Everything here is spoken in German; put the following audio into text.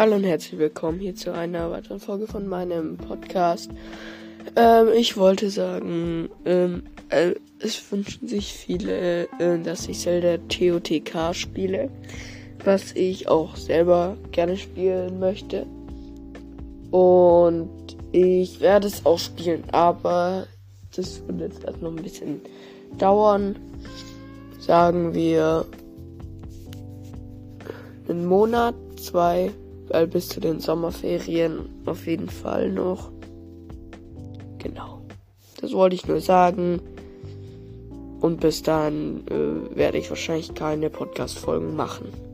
Hallo und herzlich willkommen hier zu einer weiteren Folge von meinem Podcast. Ähm, ich wollte sagen, ähm, äh, es wünschen sich viele, äh, dass ich Zelda TOTK spiele, was ich auch selber gerne spielen möchte. Und ich werde es auch spielen, aber das wird jetzt erst noch ein bisschen dauern. Sagen wir einen Monat, zwei weil bis zu den Sommerferien auf jeden Fall noch. Genau. Das wollte ich nur sagen. Und bis dann äh, werde ich wahrscheinlich keine Podcast-Folgen machen.